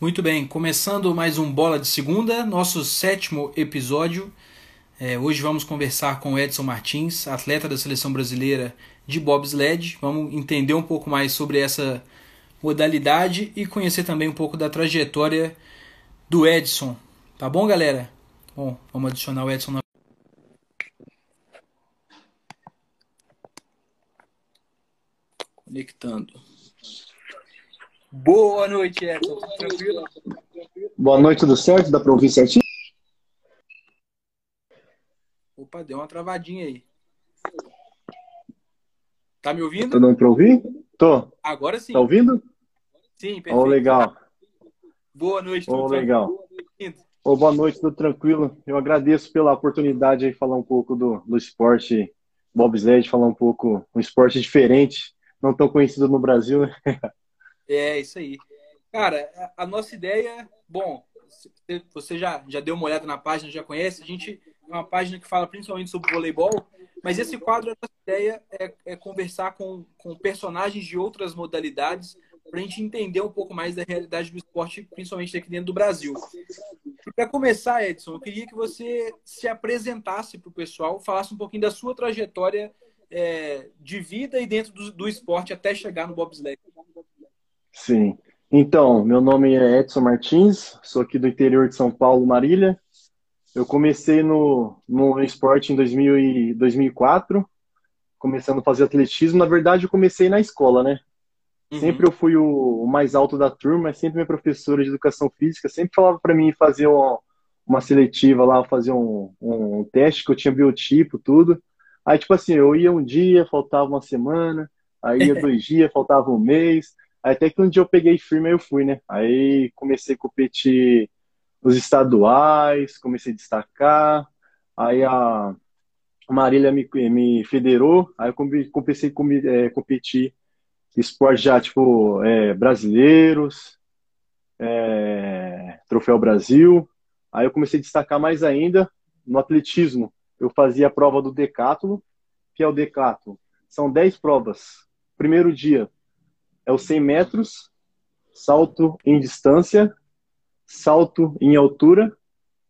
Muito bem, começando mais um Bola de Segunda, nosso sétimo episódio. É, hoje vamos conversar com Edson Martins, atleta da seleção brasileira de bobsled. Vamos entender um pouco mais sobre essa modalidade e conhecer também um pouco da trajetória do Edson. Tá bom, galera? Bom, vamos adicionar o Edson na. Conectando. Boa noite, Edson. Tudo tranquilo? Boa noite, tudo certo? Dá pra ouvir certinho? Opa, deu uma travadinha aí. Tá me ouvindo? Tô dando pra ouvir? Tô. Agora sim. Tá ouvindo? Sim, perfeito. Ó, legal. Boa noite, tudo tranquilo? legal. Ô, boa noite, tudo tranquilo. Eu agradeço pela oportunidade de falar um pouco do, do esporte bobsled, falar um pouco um esporte diferente, não tão conhecido no Brasil, né? É, isso aí. Cara, a, nossa ideia, bom, você- já, já deu uma olhada na página, já conhece, a gente é uma página que fala principalmente sobre voleibol, mas esse quadro, a nossa ideia é, é conversar com, com personagens de outras modalidades para a gente entender um pouco mais da realidade do esporte, principalmente aqui dentro do Brasil. Para começar, Edson, eu queria que você se apresentasse para o pessoal, falasse um pouquinho da sua trajetória é, de vida e dentro do, do esporte até chegar no bobsled. Sim. Então, meu nome é Edson Martins, sou aqui do interior de São Paulo, Marília. Eu comecei no, no esporte em 2000 e 2004, começando a fazer atletismo. Na verdade, eu comecei na escola, né? Sempre eu fui o, o mais alto da turma, sempre minha professora de educação física sempre falava para mim fazer uma, uma seletiva lá, fazer um, um teste que eu tinha biotipo, tudo. Aí, tipo assim, eu ia um dia, faltava uma semana, aí ia dois dias, faltava um mês. Até que um dia eu peguei firme e eu fui, né? Aí comecei a competir nos estaduais, comecei a destacar. Aí a Marília me, me federou, aí eu come- comecei a é, competir esporte já, tipo, é, brasileiros, é, Troféu Brasil. Aí eu comecei a destacar mais ainda no atletismo. Eu fazia a prova do decátulo, que é o decátulo. São 10 provas. Primeiro dia é os 100 metros, salto em distância, salto em altura,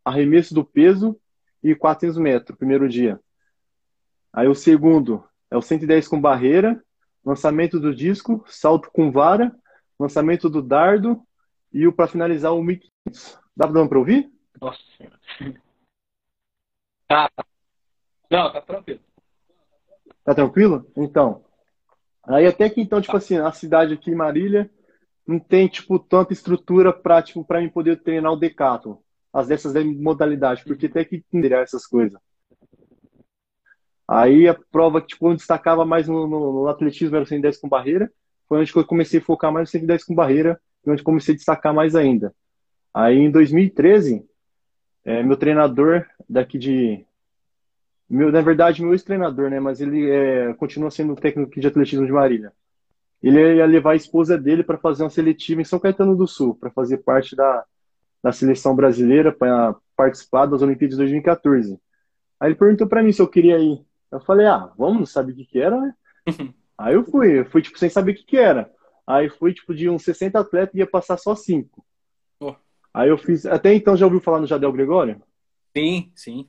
arremesso do peso e 400 metros, primeiro dia. Aí o segundo é o 110 com barreira, lançamento do disco, salto com vara, lançamento do dardo e o para finalizar o 1500. Dá pra ouvir? Nossa Senhora. Tá. Não, tá tranquilo. Tá tranquilo? Então. Aí até que então, tipo assim, a cidade aqui Marília não tem, tipo, tanta estrutura pra, tipo, pra mim poder treinar o decathlon. As dessas modalidades, porque tem que entender essas coisas. Aí a prova que, tipo, eu destacava mais no, no, no atletismo era o 110 com barreira. Foi onde eu comecei a focar mais no 110 com barreira e onde comecei a destacar mais ainda. Aí em 2013, é, meu treinador daqui de. Meu, na verdade, meu ex-treinador, né? Mas ele é, continua sendo técnico de atletismo de Marília. Ele ia levar a esposa dele para fazer uma seletiva em São Caetano do Sul, para fazer parte da, da seleção brasileira, para participar das Olimpíadas de 2014. Aí ele perguntou para mim se eu queria ir. Eu falei, ah, vamos, não sabe o que que era, né? Aí eu fui, eu fui, tipo, sem saber o que que era. Aí fui, tipo, de uns 60 atletas, ia passar só 5. Oh. Aí eu fiz, até então já ouviu falar no Jadel Gregório? Sim, sim.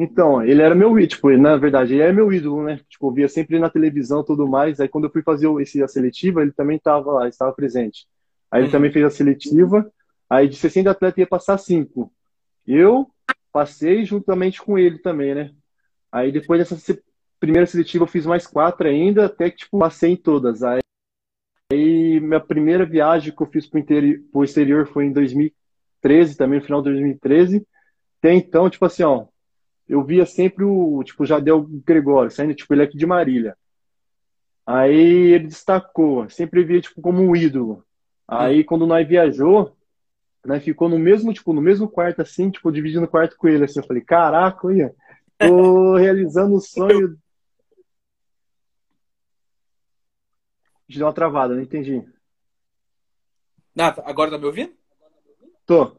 Então, ele era meu ídolo, tipo, na verdade, ele é meu ídolo, né? Tipo, eu via sempre na televisão e tudo mais. Aí quando eu fui fazer esse, a seletiva, ele também estava lá, estava presente. Aí ele Uhum. também fez a seletiva. Aí de 60 atletas ia passar 5. Eu passei juntamente com ele também, né? Aí depois dessa se- primeira seletiva eu fiz mais quatro ainda, até que, tipo, passei em todas. Aí, aí minha primeira viagem que eu fiz pro, interi- pro exterior foi em 2013, também no final de 2013. Até então, tipo assim, ó, eu via sempre o, tipo, Jadel Gregório, saindo, tipo, ele é aqui de Marília. Aí ele destacou, sempre via, tipo, como um ídolo. Aí, quando nós viajou, nós ficou no mesmo, tipo, no mesmo quarto, assim, tipo, dividindo o quarto com ele, assim. Eu falei, caraca, olha, tô realizando o sonho. Deu uma travada, não entendi. Ah, tá- agora tá me ouvindo? Tô.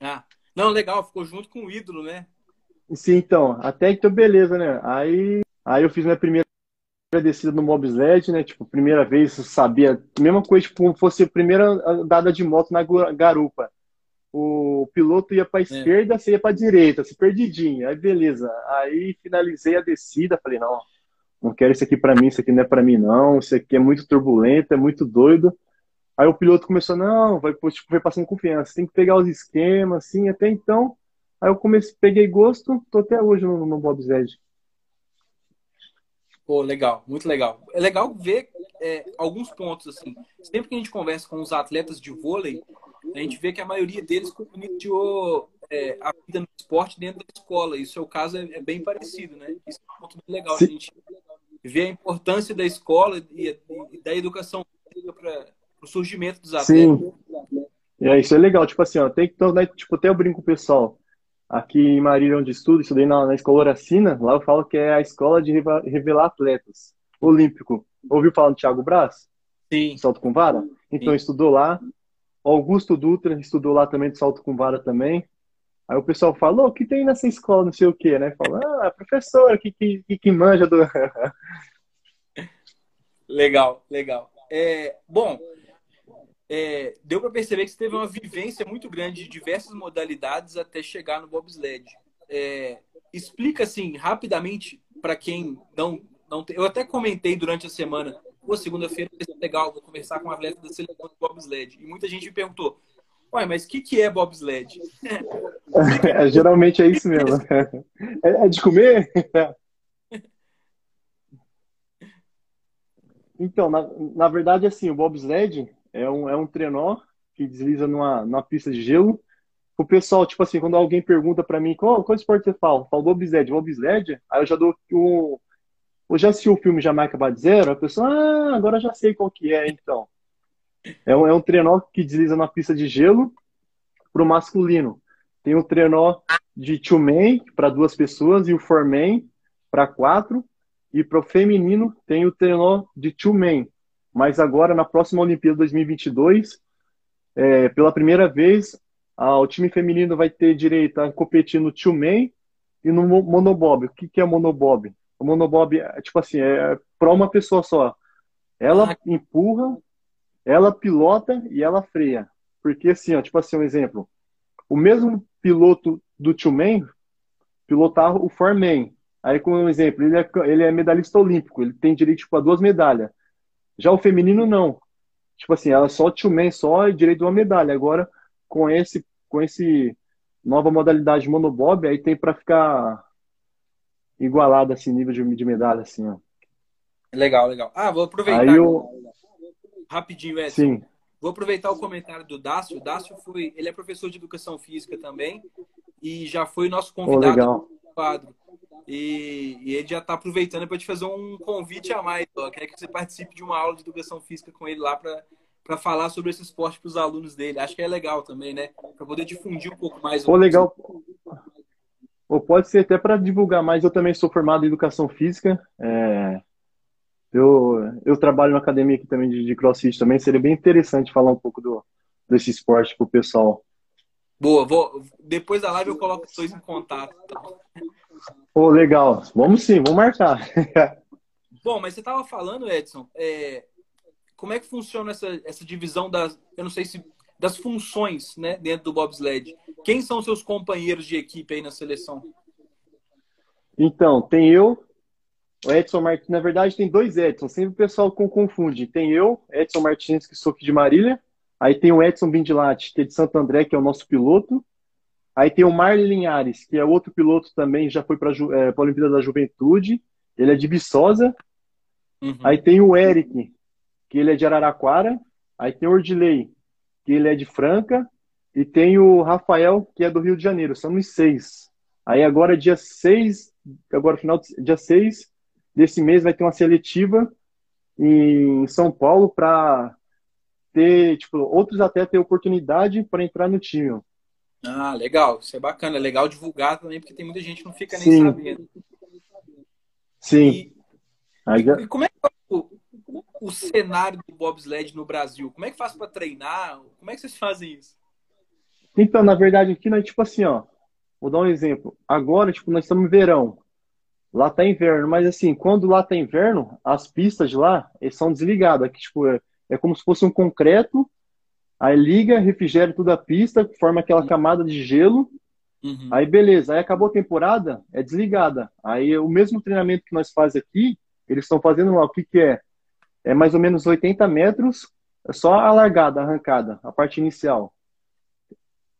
Ah. Não, legal, ficou junto com o ídolo, né? Sim, então, até então beleza, né? Aí, aí eu fiz minha primeira descida no bobsled, né? Tipo, primeira vez eu sabia, mesma coisa, tipo, fosse a primeira andada de moto na garupa. O piloto ia para a é. esquerda, você ia para a direita, se perdidinho. Aí beleza. Aí finalizei a descida, falei, não, não quero isso aqui para mim, isso aqui não é para mim não, isso aqui é muito turbulento, é muito doido. Aí o piloto começou, não, vai, tipo, vai passando confiança, tem que pegar os esquemas, assim, até então. Aí eu comecei, peguei gosto, tô até hoje no, no bobsled. Pô, legal, muito legal. É legal ver é, alguns pontos, assim. Sempre que a gente conversa com os atletas de vôlei, a gente vê que a maioria deles iniciou é, a vida no esporte dentro da escola. E o seu caso é, é bem parecido, né? Isso é um ponto muito legal. Sim. A gente vê a importância da escola e, e da educação para o surgimento dos atletas. Sim. É, isso é legal. Tipo assim, ó, tem que, né, tipo, até eu brinco com o pessoal aqui em Marília, onde estudo, estudei na, na escola Horacina, lá eu falo que é a escola de revelar atletas. Olímpico. Ouviu falar do Thiago Braz? Sim. Salto com vara? Então, Sim. estudou lá. Augusto Dutra estudou lá também de salto com vara também. Aí o pessoal falou, o que tem nessa escola, não sei o quê, né? Fala, ah, professor, que, que, que manja do... legal, legal. É, bom, é, deu para perceber que você teve uma vivência muito grande de diversas modalidades até chegar no bobsled. É, explica assim rapidamente para quem não não tem, eu até comentei durante a semana, pô, segunda-feira vai ser legal, vou conversar com uma atleta da seleção de bobsled. E muita gente me perguntou, uai, mas o que, que é bobsled? é, geralmente é isso mesmo. É, é de comer? Então, na, na verdade, assim, o bobsled é um, é um trenó que desliza numa, numa pista de gelo. O pessoal, tipo assim, quando alguém pergunta para mim qual, qual esporte você fala, falo bobsled, bobsled, aí eu já dou um. Eu já assisti o filme Jamaica Bad Zero, a pessoa, ah, agora já sei qual que é, então. É um, é um trenó que desliza na pista de gelo pro masculino. Tem o trenó de two man para duas pessoas e o four man para quatro. E para o feminino tem o trenó de two man mas agora na próxima Olimpíada 2022, é, pela primeira vez, a, o time feminino vai ter direito a competir no two man e no monobob. O que, que é monobob? O monobob é tipo assim, é para uma pessoa só. Ela ah. empurra, ela pilota e ela freia. Porque assim, ó, tipo assim, um exemplo. O mesmo piloto do two man pilotar o four. Aí, como um exemplo, ele é, ele é medalhista olímpico, ele tem direito tipo, a duas medalhas. Já o feminino, não. Tipo assim, ela só two man só e direito de uma medalha. Agora, com esse, com esse nova modalidade monobob, aí tem para ficar igualado assim, nível de, de medalha, assim, ó. Legal, legal. Ah, vou aproveitar. Aí eu... Rapidinho, Edson. Sim. Vou aproveitar o comentário do Dácio. O Dácio foi, ele é professor de educação física também e já foi nosso convidado oh, quadro. E, e ele já está aproveitando para te fazer um convite a mais. Ó. Quer que você participe de uma aula de educação física com ele lá para falar sobre esse esporte para os alunos dele. Acho que é legal também, né? Para poder difundir um pouco mais. Pô, legal. Ou pode ser até para divulgar mais. Eu também sou formado em educação física. É... Eu, eu trabalho na academia aqui também de, de crossfit também. Seria bem interessante falar um pouco do, desse esporte para o pessoal. Boa, vou, depois da live eu coloco os dois em contato. Então. Pô, legal. Vamos sim, vamos marcar. Bom, mas você estava falando, Edson, é, como é que funciona essa, essa divisão das, eu não sei se, das funções né, dentro do bobsled? Quem são seus companheiros de equipe aí na seleção? Então, tem eu, o Edson Martins. Na verdade, tem dois Edson, sempre o pessoal confunde. Tem eu, Edson Martins, que sou aqui de Marília. Aí tem o Edson Bindilati, que é de Santo André, que é o nosso piloto. Aí tem o Marley Linhares, que é outro piloto também, já foi para é, a Olimpíada da Juventude. Ele é de Viçosa. Uhum. Aí tem o Eric, que ele é de Araraquara. Aí tem o Ordilei, que ele é de Franca. E tem o Rafael, que é do Rio de Janeiro. São os seis. Aí agora, dia 6, agora final dia 6 desse mês, vai ter uma seletiva em São Paulo para ter, tipo, outros até ter oportunidade para entrar no time. Ah, legal. Isso é bacana. É legal divulgar também, porque tem muita gente que não fica nem Sim. sabendo. Sim. E, já... e como é que o, o cenário do bobsled no Brasil? Como é que faz para treinar? Como é que vocês fazem isso? Então, na verdade, aqui, nós, tipo assim, ó, vou dar um exemplo. Agora, tipo, nós estamos no verão. Lá tá inverno, mas assim, quando lá tá inverno, as pistas de lá são desligadas, que tipo, é, é como se fosse um concreto, aí liga, refrigera toda a pista, forma aquela camada de gelo, uhum. aí beleza, aí acabou a temporada, é desligada. Aí o mesmo treinamento que nós fazemos aqui, eles estão fazendo lá, o que que é? É mais ou menos 80 metros, é só a largada, a arrancada, a parte inicial.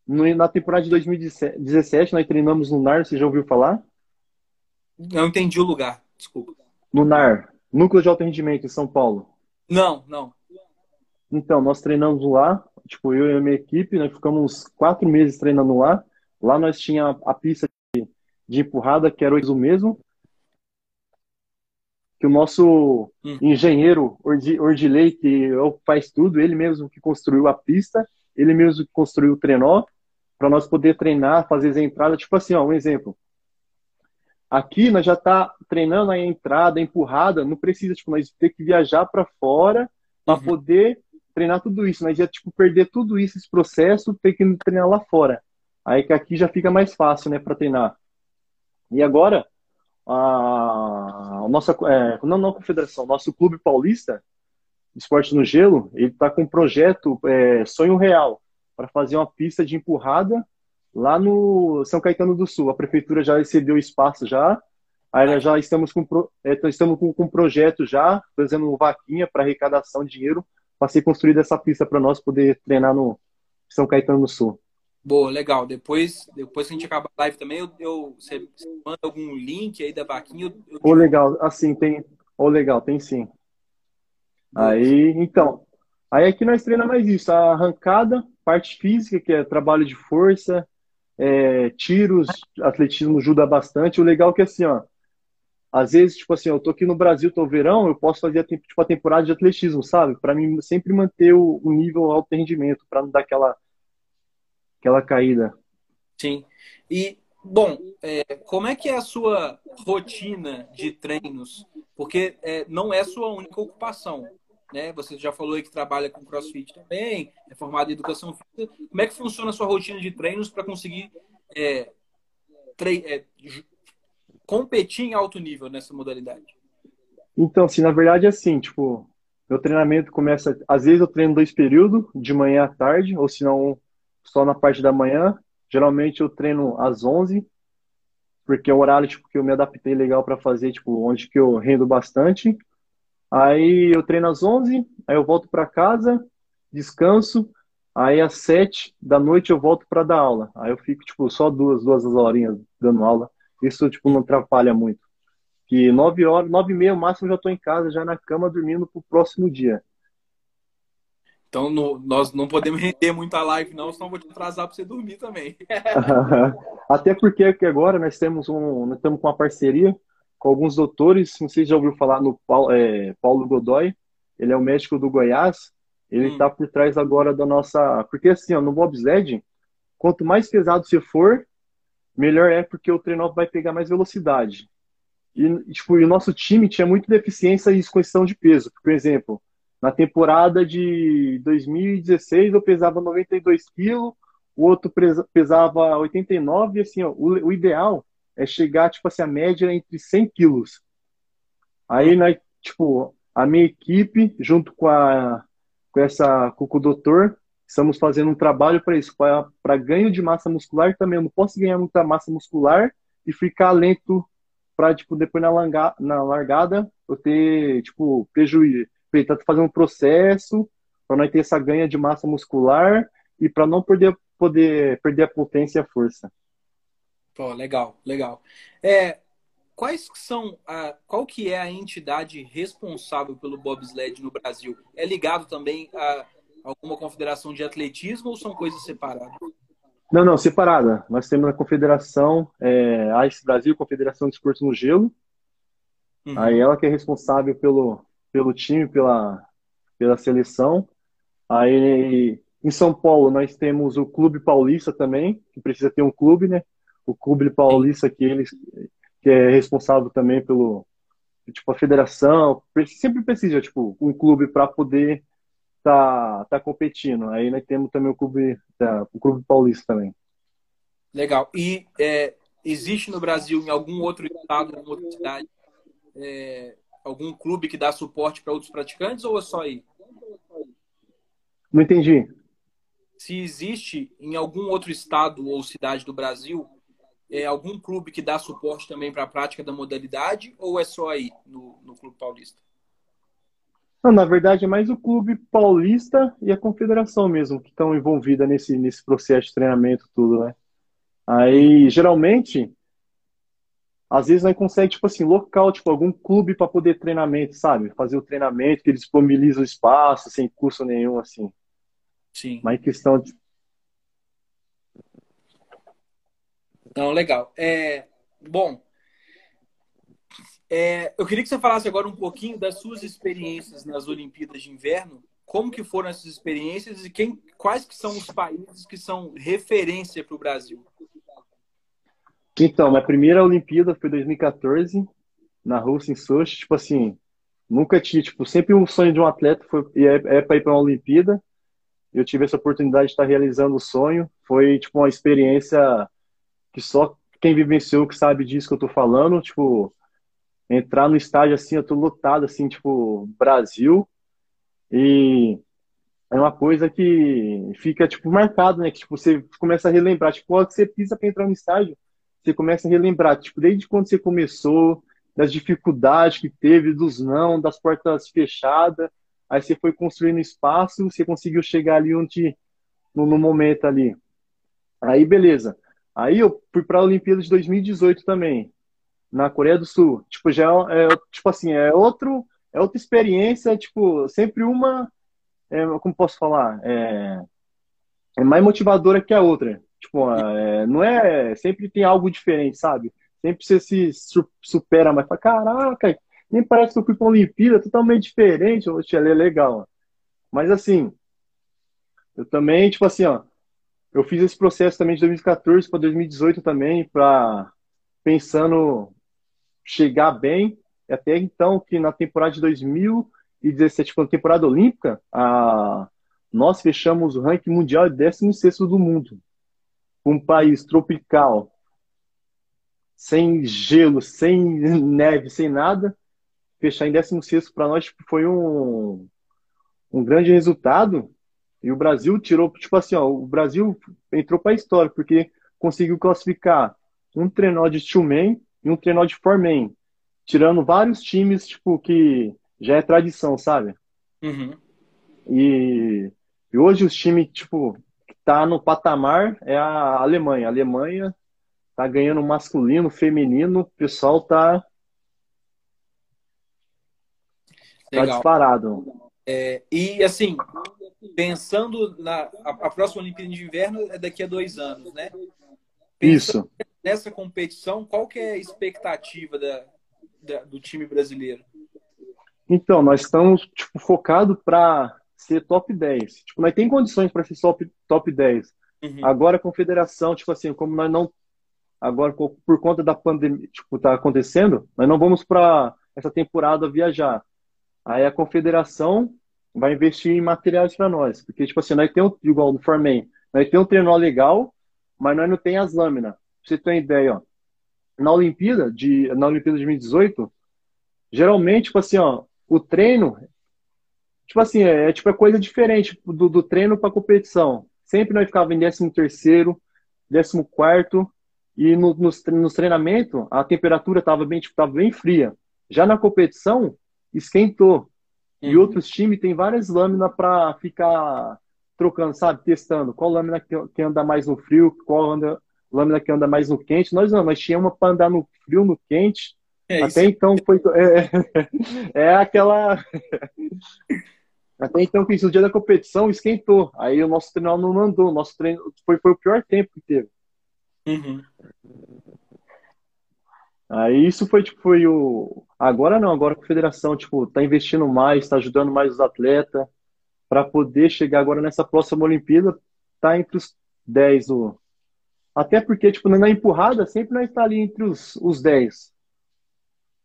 Na temporada de 2017, nós treinamos no NAR, você já ouviu falar? Não entendi o lugar, desculpa. Lunar, Núcleo de Alto Rendimento, em São Paulo. Não, não. Então, nós treinamos lá, tipo, eu e a minha equipe, nós ficamos uns quatro meses treinando lá. Lá nós tinha a pista de, de empurrada, que era o mesmo. Que o nosso hum. engenheiro Ordilei, que faz tudo, ele mesmo que construiu a pista, ele mesmo que construiu o trenó, para nós poder treinar, fazer as entradas. Tipo assim, ó, um exemplo. Aqui nós já tá treinando a entrada, a empurrada, não precisa, tipo, nós ter que viajar para fora para uhum. poder treinar tudo isso. Nós ia, tipo, perder tudo isso, esse processo, ter que treinar lá fora. Aí que aqui já fica mais fácil, né, para treinar. E agora, a, a nossa, é, não, não confederação, nosso clube paulista, Esporte no Gelo, ele está com um projeto é, Sonho Real, para fazer uma pista de empurrada lá no São Caetano do Sul. A prefeitura já excedeu o espaço já. Aí já estamos com, é, estamos com um projeto já, fazendo vaquinha para arrecadação de dinheiro para ser construída essa pista para nós poder treinar no São Caetano do Sul. Boa, legal. Depois, depois que a gente acabar a live também, eu, eu você, manda algum link aí da vaquinha. Eu, eu... Ô, legal, assim, tem. Ô, legal, tem sim. Aí, então, aí aqui nós treinamos mais isso, a arrancada, parte física, que é trabalho de força, é, tiros, atletismo ajuda bastante. O legal é que assim, ó, às vezes, tipo assim, eu tô aqui no Brasil, tô verão, eu posso fazer tipo, a temporada de atletismo, sabe? Para mim sempre manter o, o nível alto rendimento, para não dar aquela aquela caída. Sim. E bom, é, como é que é a sua rotina de treinos? Porque é, não é sua única ocupação né? Você já falou aí que trabalha com CrossFit também, é formado em educação física. Como é que funciona a sua rotina de treinos para conseguir é, tre é, competir em alto nível nessa modalidade? Então, assim, na verdade é assim, tipo, meu treinamento começa, às vezes eu treino dois períodos, de manhã à tarde, ou se não, só na parte da manhã. Geralmente eu treino às 11, porque é o horário tipo, que eu me adaptei legal para fazer, tipo, onde que eu rendo bastante. Aí eu treino às 11, aí eu volto para casa, descanso, aí às 7 da noite eu volto para dar aula. Aí eu fico, tipo, só duas, duas horinhas dando aula. Isso, tipo, não atrapalha muito. Que 9 horas, 9 e meia, máximo, eu já estou em casa, já na cama, dormindo pro próximo dia. Então, no, nós não podemos render muito a live, não, senão eu vou te atrasar para você dormir também. Até porque agora nós temos um, nós estamos com uma parceria com alguns doutores. Não sei se já ouviu falar no Paulo, é, Paulo Godoy, ele é o médico do Goiás. Ele está hum. por trás agora da nossa. Porque assim, ó, no bobsled, quanto mais pesado você for, melhor é porque o treino vai pegar mais velocidade. E, tipo, o nosso time tinha muita deficiência em questão de peso. Por exemplo, na temporada de 2016 eu pesava 92 quilos, o outro pesava 89, e assim, ó, o, o ideal é chegar, tipo assim, a média entre 100 quilos. Aí, nós, tipo, a minha equipe, junto com, a, com, essa, com o doutor, estamos fazendo um trabalho para isso, para ganho de massa muscular também. Eu não posso ganhar muita massa muscular e ficar lento para, tipo, depois na, na largada eu ter, tipo, prejuízo. Tá fazendo um processo para nós ter essa ganha de massa muscular e para não perder, poder perder a potência e a força. Pô, legal, legal. É, quais são a, qual que é a entidade responsável pelo bobsled no Brasil? É ligado também a alguma confederação de atletismo ou são coisas separadas? Não, não, separada. Nós temos a confederação é, AIS Brasil, Confederação de Esportes no Gelo. Uhum. Aí ela que é responsável pelo, pelo time, pela, pela seleção. Aí em São Paulo nós temos o Clube Paulista também, que precisa ter um clube, né? o Clube Paulista que eles que é responsável também pelo tipo a federação sempre precisa tipo um clube para poder tá tá competindo aí nós temos também o clube o clube paulista também legal e é, existe no Brasil, em algum outro estado, em outra cidade, é, algum clube que dá suporte para outros praticantes ou é só aí? Não entendi. Se existe em algum outro estado ou cidade do Brasil é, algum clube que dá suporte também para a prática da modalidade ou é só aí no, no Clube Paulista? Não, na verdade, é mais o Clube Paulista e a Confederação mesmo que estão envolvidas nesse, nesse processo de treinamento, tudo, né? Aí, geralmente, às vezes nós consegue, tipo assim, local, tipo, algum clube para poder treinamento, sabe? Fazer o treinamento, que eles disponibilizam o espaço, sem custo nenhum, assim. Sim. Mas questão de. Não, legal. É, bom, é, eu queria que você falasse agora um pouquinho das suas experiências nas Olimpíadas de Inverno. Como que foram essas experiências e quem, quais que são os países que são referência para o Brasil? Então, minha primeira Olimpíada foi 2014, na Rússia, em Sochi. Tipo assim, nunca tinha, tipo, sempre um sonho de um atleta foi, é, é para ir para uma Olimpíada. Eu tive essa oportunidade de estar realizando o sonho. Foi, tipo, uma experiência que só quem vivenciou que sabe disso que eu tô falando. Tipo, entrar no estádio assim, eu tô lotado, assim, tipo, Brasil. E é uma coisa que fica, tipo, marcado, né? Que, tipo, você começa a relembrar. Tipo, quando você pisa para entrar no estádio, você começa a relembrar, tipo, desde quando você começou, das dificuldades que teve, dos não, das portas fechadas, aí você foi construindo espaço, você conseguiu chegar ali onde, no, no momento ali. Aí, beleza. Aí eu fui para a Olimpíada de 2018 também, na Coreia do Sul. Tipo, já é, é, tipo assim, é outro, é outra experiência, tipo, sempre uma, é, como posso falar, é, é mais motivadora que a outra. Tipo, é, não é. Sempre tem algo diferente, sabe? Sempre você se supera mais. Fala, caraca, nem parece que eu fui pra Olimpíada totalmente diferente. Oxe, ela é legal. Mas assim, eu também, tipo assim, ó, eu fiz esse processo também de 2014 para 2018 também, para pensando chegar bem. Até então, que na temporada de 2017, quando temporada olímpica, a, nós fechamos o ranking mundial 16 do mundo um país tropical, sem gelo, sem neve, sem nada, fechar em 16 para nós foi um, um grande resultado. E o Brasil tirou, tipo assim, ó, o Brasil entrou para a história, porque conseguiu classificar um trenó de two-man e um trenó de four-man, tirando vários times, tipo, que já é tradição, sabe? Uhum. E, e hoje os times, tipo, está no patamar é a Alemanha. A Alemanha está ganhando masculino, feminino, o pessoal está tá disparado. É, e assim, pensando na a, a, próxima Olimpíada de Inverno é daqui a dois anos, né? Pensando Isso. Nessa competição, qual que é a expectativa da, da do time brasileiro? Então, nós estamos tipo, focados para ser top 10. Tipo, nós tem condições para ser top, top 10. Uhum. Agora a confederação, tipo assim, como nós não. Agora, por conta da pandemia, tipo, tá acontecendo, nós não vamos para essa temporada viajar. Aí a confederação vai investir em materiais para nós. Porque, tipo assim, nós temos, igual no Formen, nós temos um trenó legal, mas nós não tem as lâminas. Pra você ter uma ideia, ó. Na Olimpíada de, na Olimpíada de 2018, geralmente, tipo assim, ó, o treino tipo assim, é, é tipo é coisa diferente do, do treino para competição. Sempre nós ficava em 13 terceiro, 14 quarto e no, nos, nos treinamentos a temperatura estava bem, tipo, tava bem fria. Já na competição, esquentou. Uhum. E outros times têm várias lâminas para ficar trocando, sabe? Testando qual lâmina que, que, anda mais no frio, qual anda, lâmina que anda mais no quente. Nós não, nós tínhamos para andar no frio, no quente. É, Até então foi. É, é aquela. Até então, que no dia da competição esquentou. Aí o nosso treinador não andou. O nosso treino foi, foi o pior tempo que teve. Uhum. Aí isso foi tipo foi o agora não, agora a federação tipo tá investindo mais, está ajudando mais os atletas para poder chegar agora nessa próxima Olimpíada, tá entre os 10 o até porque tipo na empurrada sempre nós está ali entre os, os 10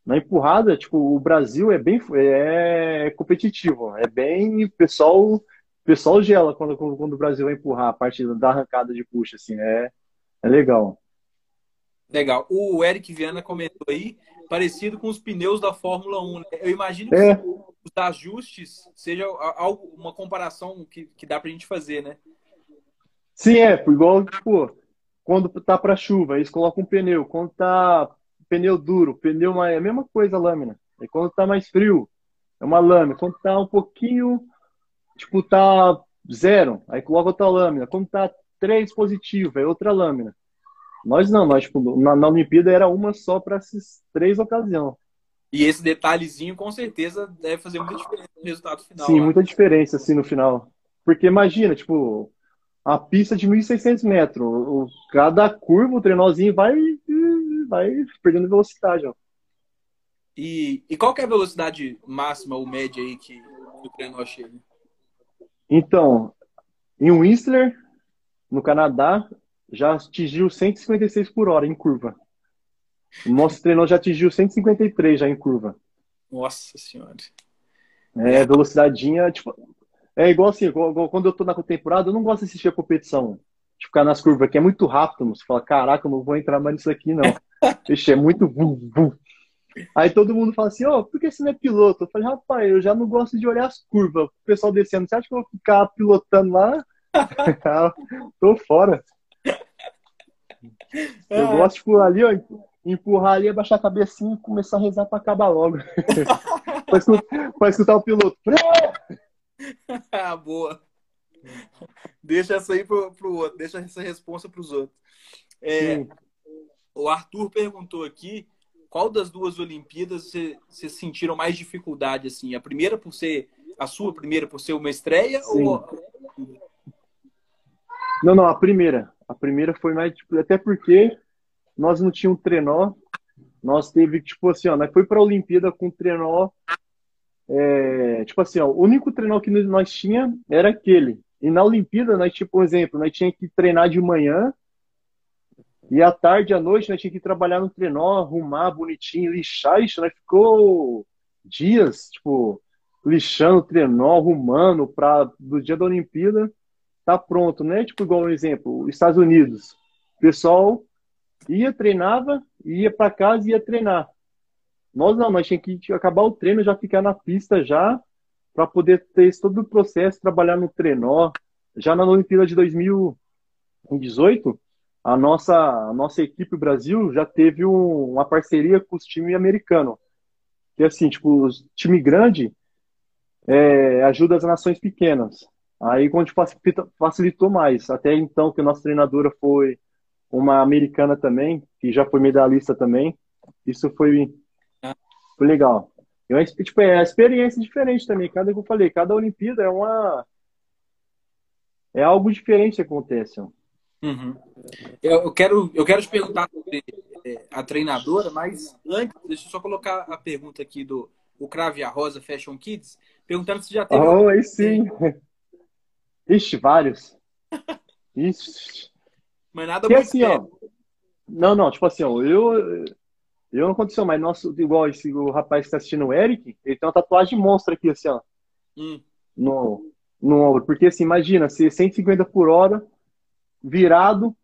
na empurrada, tipo, o Brasil é bem é competitivo, é bem pessoal, pessoal gela quando, quando o Brasil vai empurrar a parte da arrancada de puxa, assim, é, é legal. Legal. O Eric Viana comentou aí, parecido com os pneus da Fórmula 1. Né? Eu imagino que É. os ajustes seja algo, uma comparação que, que dá pra gente fazer, né? Sim, é, igual, tipo, quando tá pra chuva, eles colocam um pneu. Quando tá pneu duro, pneu mais, é a mesma coisa a lâmina. E quando tá mais frio, é uma lâmina. Quando tá um pouquinho, tipo, tá zero, aí coloca outra lâmina. Quando tá três positivo, é outra lâmina. Nós não, nós, tipo, na, na Olimpíada era uma só para essas três ocasiões. E esse detalhezinho, com certeza, deve fazer muita diferença no resultado final. Sim, lá. muita diferença, assim, no final. Porque imagina, tipo, a pista de 1.600 metros, o- cada curva, o trenózinho vai, vai perdendo velocidade, ó. E, e qual que é a velocidade máxima ou média aí que o trenó chega? Então, em Whistler, no Canadá, já atingiu 156 por hora em curva. O nosso trenó já atingiu 153 já em curva. Nossa senhora. É, velocidadinha, tipo, é igual assim, quando eu tô na temporada, eu não gosto de assistir a competição, de ficar nas curvas, que é muito rápido, você fala, caraca, eu não vou entrar mais nisso aqui, não. Ixi, é muito vum, vum. Aí todo mundo fala assim, ó, por que você não é piloto? Eu falei, rapaz, eu já não gosto de olhar as curvas, o pessoal descendo, você acha que eu vou ficar pilotando lá? Tô fora. Eu Ah. gosto, tipo, ali, ó, empurrar ali, abaixar a cabecinha e começar a rezar pra acabar logo. pra, escutar, pra escutar o piloto. Ah, boa. Deixa essa aí pro, pro outro, deixa essa resposta pros outros. É, o Arthur perguntou aqui qual das duas Olimpíadas você- vocês sentiram mais dificuldade, assim? A primeira por ser, a sua primeira por ser uma estreia Sim. ou Não, não, a primeira. A primeira foi mais, tipo, até porque nós não tínhamos trenó. Nós teve, tipo assim, ó, nós foi pra Olimpíada com trenó. É, tipo assim, ó, o único trenó que nós tinha era aquele. E na Olimpíada, nós, tipo, um exemplo, nós tinha que treinar de manhã e à tarde, à noite, nós tinha que trabalhar no trenó, arrumar bonitinho, lixar. Isso, nós ficou dias, tipo, lixando o trenó, arrumando para do dia da Olimpíada tá pronto, né? Tipo, igual um exemplo, os Estados Unidos. O pessoal ia, treinava, ia para casa e ia treinar. Nós não, nós tínhamos que acabar o treino, já ficar na pista já, para poder ter todo o processo, trabalhar no trenó. Já na Olimpíada de 2018, a nossa, a nossa equipe Brasil já teve um- uma parceria com os times americanos. Que assim, tipo, os time grande é, ajuda as nações pequenas. Aí quando facilita- facilitou mais. Até então que a nossa treinadora foi uma americana também, que já foi medalhista também. Isso foi, foi legal. Tipo, é uma experiência diferente também. Cada que eu falei, cada Olimpíada é uma é algo diferente que acontece. Uhum. Eu, eu quero, eu quero te perguntar sobre é, a treinadora, mas antes, deixa eu só colocar a pergunta aqui do o Crave a Rosa Fashion Kids, perguntando se já teve. Oh, aí sim. Ixi, vários. Ixi. Mas nada muito assim, ó. Não, não, tipo assim, ó, eu. Eu não aconteceu, mas nosso, igual esse o rapaz que está assistindo o Eric, ele tem uma tatuagem monstra aqui, assim, ó, Hum, no, no ombro. Porque assim, imagina, ser 150 por hora, virado,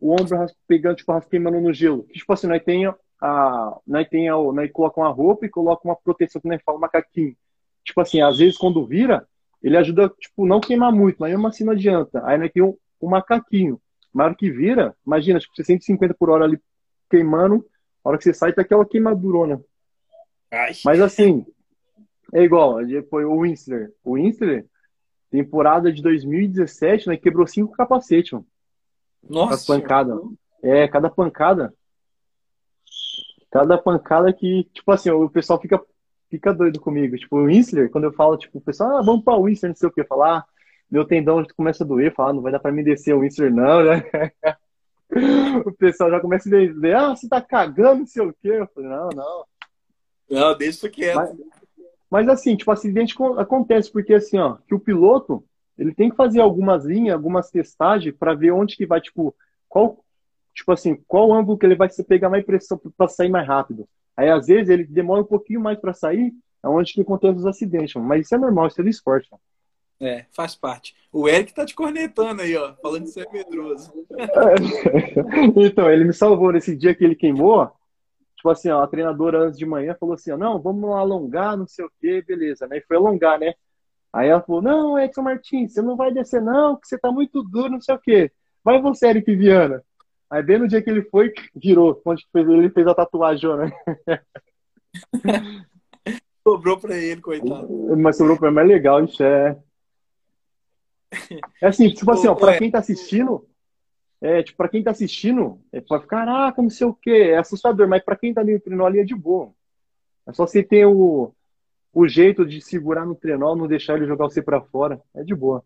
o ombro pegando, tipo, ras- queimando no gelo. Tipo assim, nós tem a. Nós tem a. Nós coloca uma roupa e coloca uma proteção que nós fala macaquinho. Tipo assim, às vezes quando vira, ele ajuda, tipo, não queimar muito, mas mesmo assim não adianta. Aí nós tem um, um macaquinho. Na hora que vira, imagina, tipo, você 150 por hora ali queimando, a hora que você sai, tá aquela queimadurona. ai. Mas assim, é igual, foi o Winsler. O Winsler, temporada de 2017, né, quebrou cinco capacetes, mano. As Nossa. pancadas. É, cada pancada. Cada pancada que, tipo assim, o pessoal fica, fica doido comigo. Tipo, o Winsler, quando eu falo, tipo, o pessoal, ah, vamos pra Winsler, não sei o que, falar, meu tendão começa a doer, falar, não vai dar pra me descer o Winsler, não, né? O pessoal já começa a dizer, ah, você tá cagando, não sei o quê. Eu falei, não, não. Não, deixa isso quieto. Mas, mas assim, tipo, acidente co- acontece porque assim, ó, que o piloto, ele tem que fazer algumas linhas, algumas testagens para ver onde que vai, tipo, qual, tipo assim, qual ângulo que ele vai se pegar mais pressão para sair mais rápido. Aí às vezes ele demora um pouquinho mais para sair, é onde que acontece os acidentes, mano. mas isso é normal, isso é do esporte. mano. É, faz parte. O Eric tá te cornetando aí, ó, falando que você é medroso. então, ele me salvou nesse dia que ele queimou. Tipo assim, ó, a treinadora antes de manhã falou assim: ó, não, vamos alongar, não sei o quê, beleza. Né? E foi alongar, né? Aí ela falou: não, Edson Martins, você não vai descer, não, porque você tá muito duro, não sei o quê. Vai você, Eric Viana. Aí, bem no dia que ele foi, virou. Onde ele fez a tatuagem, né? sobrou pra ele, coitado. Mas sobrou pra ele, mas é legal, isso é. É assim, tipo assim, ó, pra quem tá assistindo, é, tipo, pra quem tá assistindo, é, pode ficar, caraca, não sei o quê, é assustador, mas pra quem tá ali no trenó ali é de boa. É só você ter o, o jeito de segurar no trenó, não deixar ele jogar você pra fora. É de boa.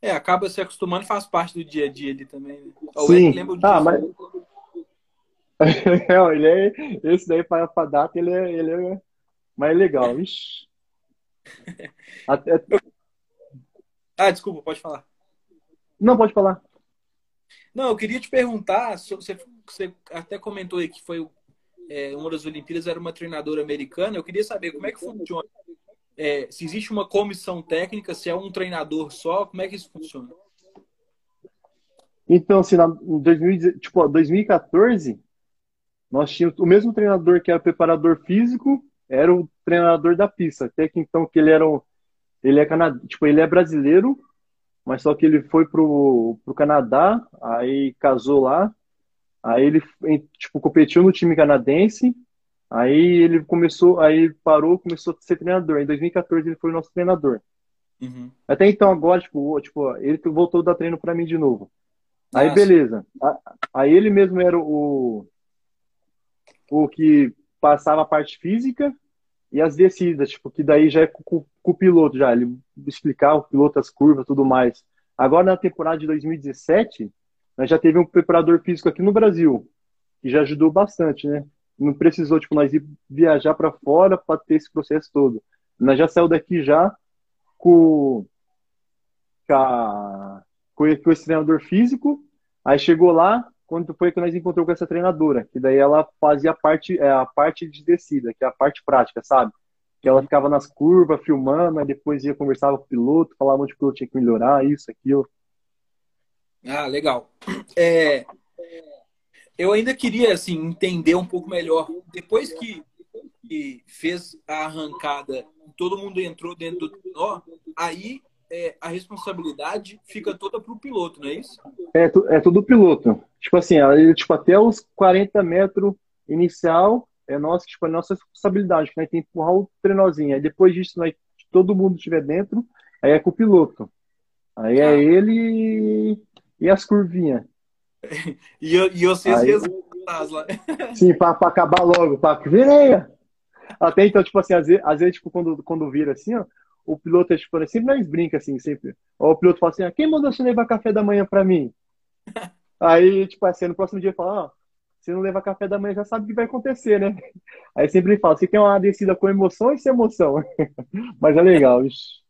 É, acaba se acostumando e faz parte do dia a dia ali também. Né? Sim. Ah, mas... é, ele é, esse daí para a data, ele é, ele é mais legal. Ixi. Até... Ah, desculpa, pode falar. Não, pode falar. Não, eu queria te perguntar, você, você até comentou aí que foi é, uma das Olimpíadas, era uma treinadora americana. Eu queria saber como é que funciona. É, se existe uma comissão técnica, se é um treinador só, como é que isso funciona? Então, assim, na, em 2000, tipo, 2014, nós tínhamos o mesmo treinador que era preparador físico, era o treinador da pista. Até que então que ele era um, ele é canad... tipo, ele é brasileiro, mas só que ele foi pro, pro Canadá, aí casou lá, aí ele tipo competiu no time canadense, aí ele começou, aí parou, começou a ser treinador. Em 2014 ele foi o nosso treinador. Uhum. Até então agora, tipo, tipo, ele voltou a dar treino para mim de novo. Aí Nossa. beleza. Aí ele mesmo era o o que passava a parte física e as descidas, tipo, que daí já é com, o piloto já, ele explicar o piloto as curvas, tudo mais. Agora na temporada de 2017, nós já teve um preparador físico aqui no Brasil, que já ajudou bastante, né? Não precisou, tipo, nós ir viajar para fora para ter esse processo todo. Nós já saiu daqui já com, com, a, com esse treinador físico, aí chegou lá, quando foi que nós encontrou com essa treinadora, que daí ela fazia parte, é, a parte de descida, que é a parte prática, sabe? Que ela ficava nas curvas, filmando, aí depois ia conversar com o piloto, falava onde o piloto tinha que melhorar, isso, aquilo. Ah, legal. É, eu ainda queria, assim, entender um pouco melhor. Depois que, que fez a arrancada, todo mundo entrou dentro do nó, aí é, a responsabilidade fica toda para o piloto, não é isso? É, é tudo piloto. Tipo assim, tipo, até os 40 metros inicial é nossa, tipo, é nossa responsabilidade, que nós tem que empurrar o trenozinho. Aí depois disso, nós, todo mundo estiver dentro, aí é com o piloto. Aí é ah. ele e as curvinhas. e, e vocês aí, lá. Sim, para acabar logo, para vireia. Até então, tipo assim, às vezes, às vezes tipo, quando, quando vira assim, ó, o piloto é tipo, sempre nós brinca assim, sempre. Ou o piloto fala assim, ah, quem mandou você levar café da manhã para mim? Aí, tipo assim, no próximo dia fala, ó, se não levar café da manhã já sabe o que vai acontecer, né? Aí sempre fala, você quer uma descida com emoção ou sem emoção? Mas é legal, isso.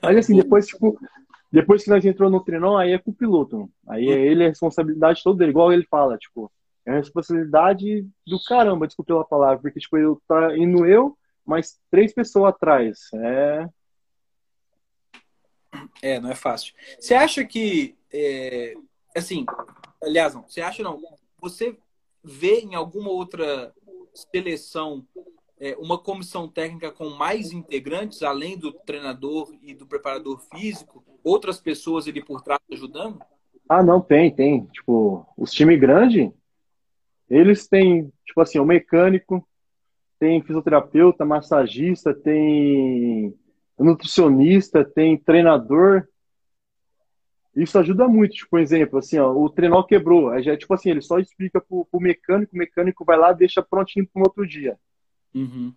Mas assim, depois, tipo, depois que nós entrou no treinão, aí é com o piloto. Aí é ele a responsabilidade toda dele, igual ele fala, tipo, é a responsabilidade do caramba, desculpa pela palavra, porque, tipo, eu tá indo eu, mas três pessoas atrás. É. É, não é fácil. Você acha que. É, assim, aliás, não, você acha não. Você vê em alguma outra seleção é, uma comissão técnica com mais integrantes, além do treinador e do preparador físico, outras pessoas ali por trás ajudando? Ah, não, tem, tem. Tipo, os times grandes, eles têm, tipo assim, o mecânico, tem fisioterapeuta, massagista, tem nutricionista, tem treinador. Isso ajuda muito, tipo, por exemplo, assim, ó, o trenó quebrou, aí já, tipo assim, ele só explica pro, pro mecânico, o mecânico vai lá deixa prontinho para um outro dia. Uhum.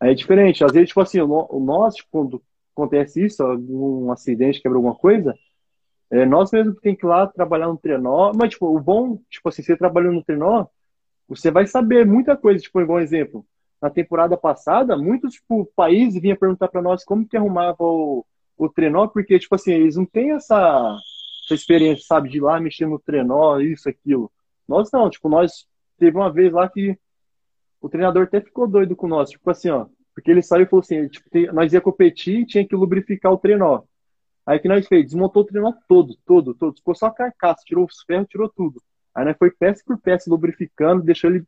Aí é diferente, às vezes, tipo assim, o, nosso, tipo, quando acontece isso, algum acidente, quebra alguma coisa, é, nós mesmo que tem que ir lá trabalhar no trenó, mas, tipo, o bom, tipo assim, você trabalhando no trenó, você vai saber muita coisa, tipo, igual exemplo, na temporada passada, muitos tipo, países vinham perguntar para nós como que arrumava o, o trenó, porque, tipo assim, eles não têm essa, essa experiência, sabe, de ir lá mexer no trenó, isso, aquilo. Nós não, tipo, nós teve uma vez lá que o treinador até ficou doido com nós, tipo assim, ó, Porque ele saiu e falou assim, tipo, nós ia competir tinha que lubrificar o trenó. Aí que nós fez? Desmontou o trenó todo, todo, todo. Ficou só a carcaça, tirou os ferros, tirou tudo. Aí nós foi peça por peça lubrificando, deixou ele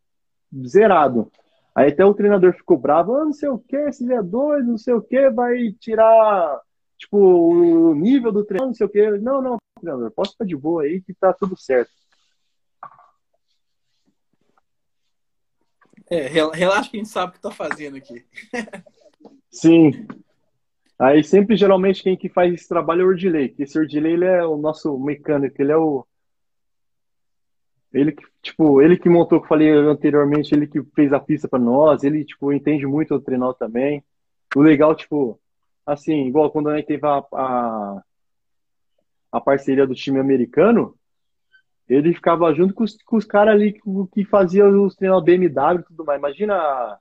zerado. Aí até o treinador ficou bravo, ah, não sei o que, esse é doido, não sei o que, vai tirar tipo o nível do treino, não sei o que. Não, não, treinador, posso ficar de boa aí que tá tudo certo. É, relaxa que a gente sabe o que tá fazendo aqui. Sim. Aí sempre, geralmente, quem que faz esse trabalho é o Ordilei, que esse Ordilei, ele é o nosso mecânico, ele é o... Ele que, tipo, ele que montou, que eu falei anteriormente, ele que fez a pista para nós, ele, tipo, entende muito o treinal também. O legal, tipo, assim, igual quando a gente teve a, a, a parceria do time americano, ele ficava junto com os, com os caras ali que, que faziam os treinos BMW e tudo mais. Imagina a,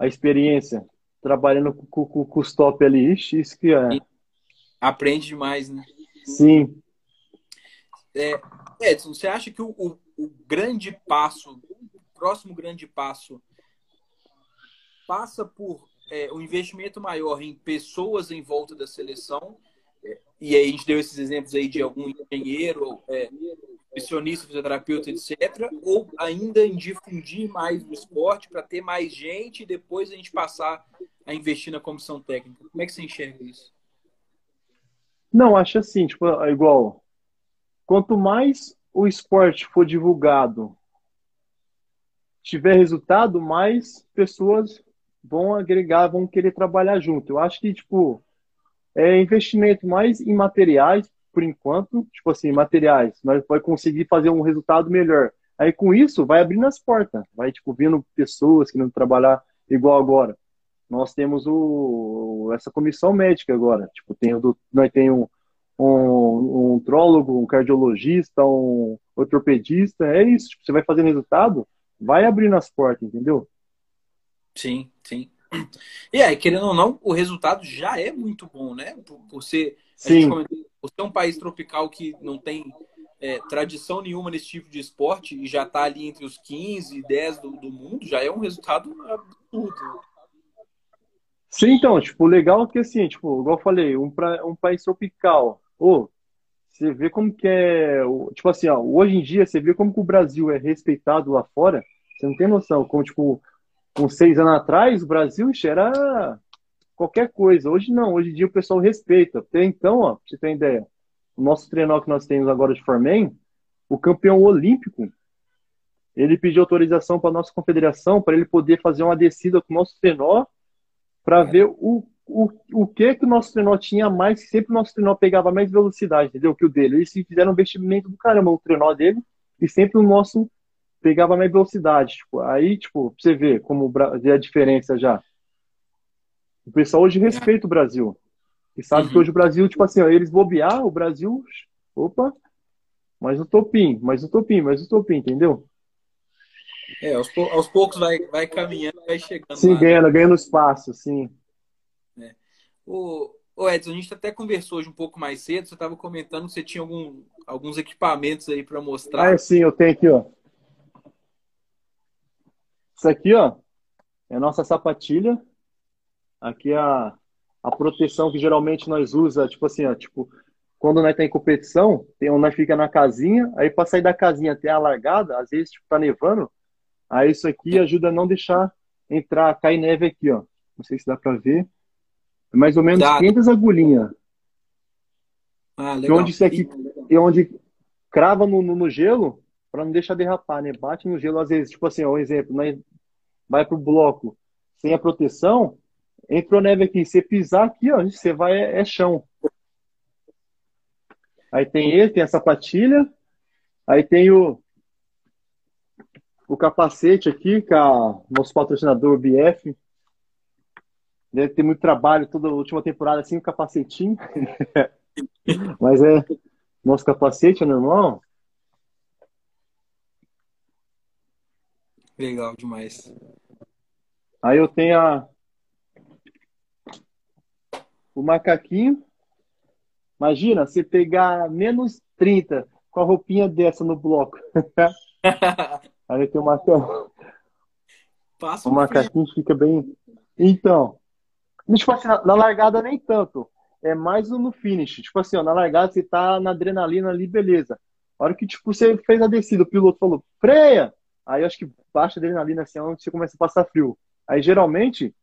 a experiência trabalhando com, com, com os top ali. Ixi, isso que é. Aprende demais, né? Sim. É, Edson, você acha que o, o, o grande passo, o próximo grande passo, passa por é, um investimento maior em pessoas em volta da seleção e aí a gente deu esses exemplos aí de algum engenheiro, é, nutricionista, fisioterapeuta, etc. Ou ainda em difundir mais o esporte para ter mais gente e depois a gente passar a investir na comissão técnica. Como é que você enxerga isso? Não, acho assim, tipo, é igual. Quanto mais o esporte for divulgado, tiver resultado, mais pessoas vão agregar, vão querer trabalhar junto. Eu acho que, tipo, é investimento mais em materiais, por enquanto, tipo assim, materiais, nós vai conseguir fazer um resultado melhor. Aí com isso vai abrindo as portas, vai tipo vindo pessoas querendo trabalhar igual agora. Nós temos o essa comissão médica agora, tipo tem o nós tem um, um, um trólogo, um cardiologista, um ortopedista, é isso. Tipo, você vai fazendo resultado, vai abrindo as portas, entendeu? Sim, sim. E aí, querendo ou não, o resultado já é muito bom, né? Por, por ser, Sim. por ser um país tropical que não tem é, tradição nenhuma nesse tipo de esporte e já está ali entre os 15 e 10 do, do, mundo, já é um resultado absurdo. Sim, então, tipo, legal é que assim, tipo, igual eu falei, um, pra, um país tropical, ô, você vê como que é, tipo assim, ó, hoje em dia você vê como que o Brasil é respeitado lá fora, você não tem noção, como, tipo, com seis anos atrás, o Brasil era qualquer coisa. Hoje não, hoje em dia o pessoal respeita. Até então, ó, pra você ter ideia, o nosso treinador que nós temos agora de Formen, o campeão olímpico, ele pediu autorização para nossa confederação para ele poder fazer uma descida com o nosso trenó para ver o, o, o que que o nosso trenó tinha mais, que sempre o nosso trenó pegava mais velocidade, entendeu? Que o dele. Eles fizeram um investimento do caramba o trenó dele e sempre o nosso pegava mais velocidade. Tipo, aí, tipo, pra você ver como ver a diferença já. O pessoal hoje respeita o Brasil. E sabe uhum. que hoje o Brasil, tipo assim, ó, eles bobear, o Brasil, opa, mais um topim, mais um topim, mais um topim, entendeu? É, aos, pou aos poucos vai, vai caminhando, vai chegando. Sim, lá, ganhando, né? ganhando espaço, sim. É. O, o Edson, a gente até conversou hoje um pouco mais cedo, você estava comentando que você tinha algum, alguns equipamentos aí para mostrar. Ah, sim, eu tenho aqui, ó. Isso aqui, ó, é a nossa sapatilha. Aqui é a, a proteção que geralmente nós usa, tipo assim, ó, tipo, quando nós tem competição, tem nós fica na casinha, aí para sair da casinha até a largada, às vezes tipo, tá nevando, aí isso aqui ajuda a não deixar entrar, cair neve aqui, ó. Não sei se dá para ver. É mais ou menos dá. 500 agulhinhas. Ah, legal. E onde isso aqui, e onde crava no, no, no gelo, para não deixar derrapar, né? Bate no gelo às vezes, tipo assim, ó, um exemplo, né? vai pro bloco sem a proteção, entrou neve aqui, você pisar aqui, ó, você vai é, é chão. Aí tem ele, tem a sapatilha, aí tem o o capacete aqui, é o nosso patrocinador BF. Deve ter muito trabalho toda a última temporada assim, o capacetinho. Mas é nosso capacete é normal. Legal demais. Aí eu tenho a... o macaquinho. Imagina, você pegar menos 30 com a roupinha dessa no bloco. Aí tem o macacão. Passa o macaquinho fica bem. Então, tipo assim, na, na largada nem tanto. É mais no finish. Tipo assim, ó, na largada você tá na adrenalina ali, beleza. A hora que tipo, você fez a descida, o piloto falou, freia! Aí acho que baixa adrenalina assim, é onde você começa a passar frio. Aí geralmente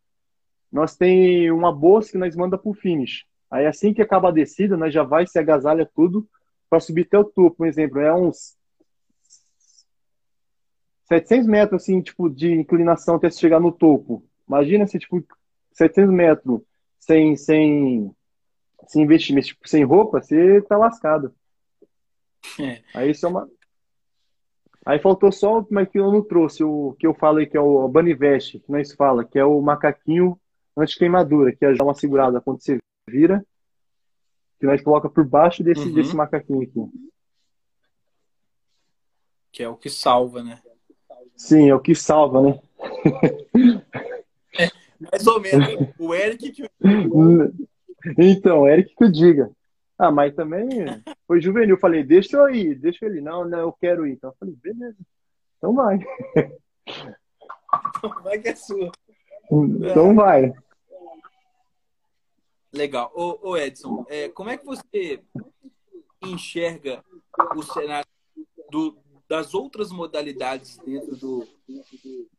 nós tem uma bolsa que nós manda pro finish. Aí assim que acaba a descida, nós já vai se agasalha tudo para subir até o topo. Por exemplo, é uns 700 metros assim, tipo, de inclinação até chegar no topo. Imagina se tipo 700 metros sem sem sem investimento, tipo, sem roupa, você tá lascado. É. Aí isso é uma Aí faltou só, mas que eu não trouxe, o que eu falei que é o Baniveste, que nós fala, que é o macaquinho anti-queimadura, que é já uma segurada quando você vira, que nós coloca por baixo desse, uhum. desse macaquinho aqui. Que é o que salva, né? Sim, é o que salva, né? É, mais ou menos. O Eric que. Então, Eric que eu diga. Ah, mas também foi juvenil. Falei, deixa eu ir, deixa ele. Não, não, eu quero ir. Então eu falei, beleza. Então vai. Então vai que é sua. Então é. vai. Legal. Ô, ô Edson, é, como é que você enxerga o cenário do, das outras modalidades dentro do,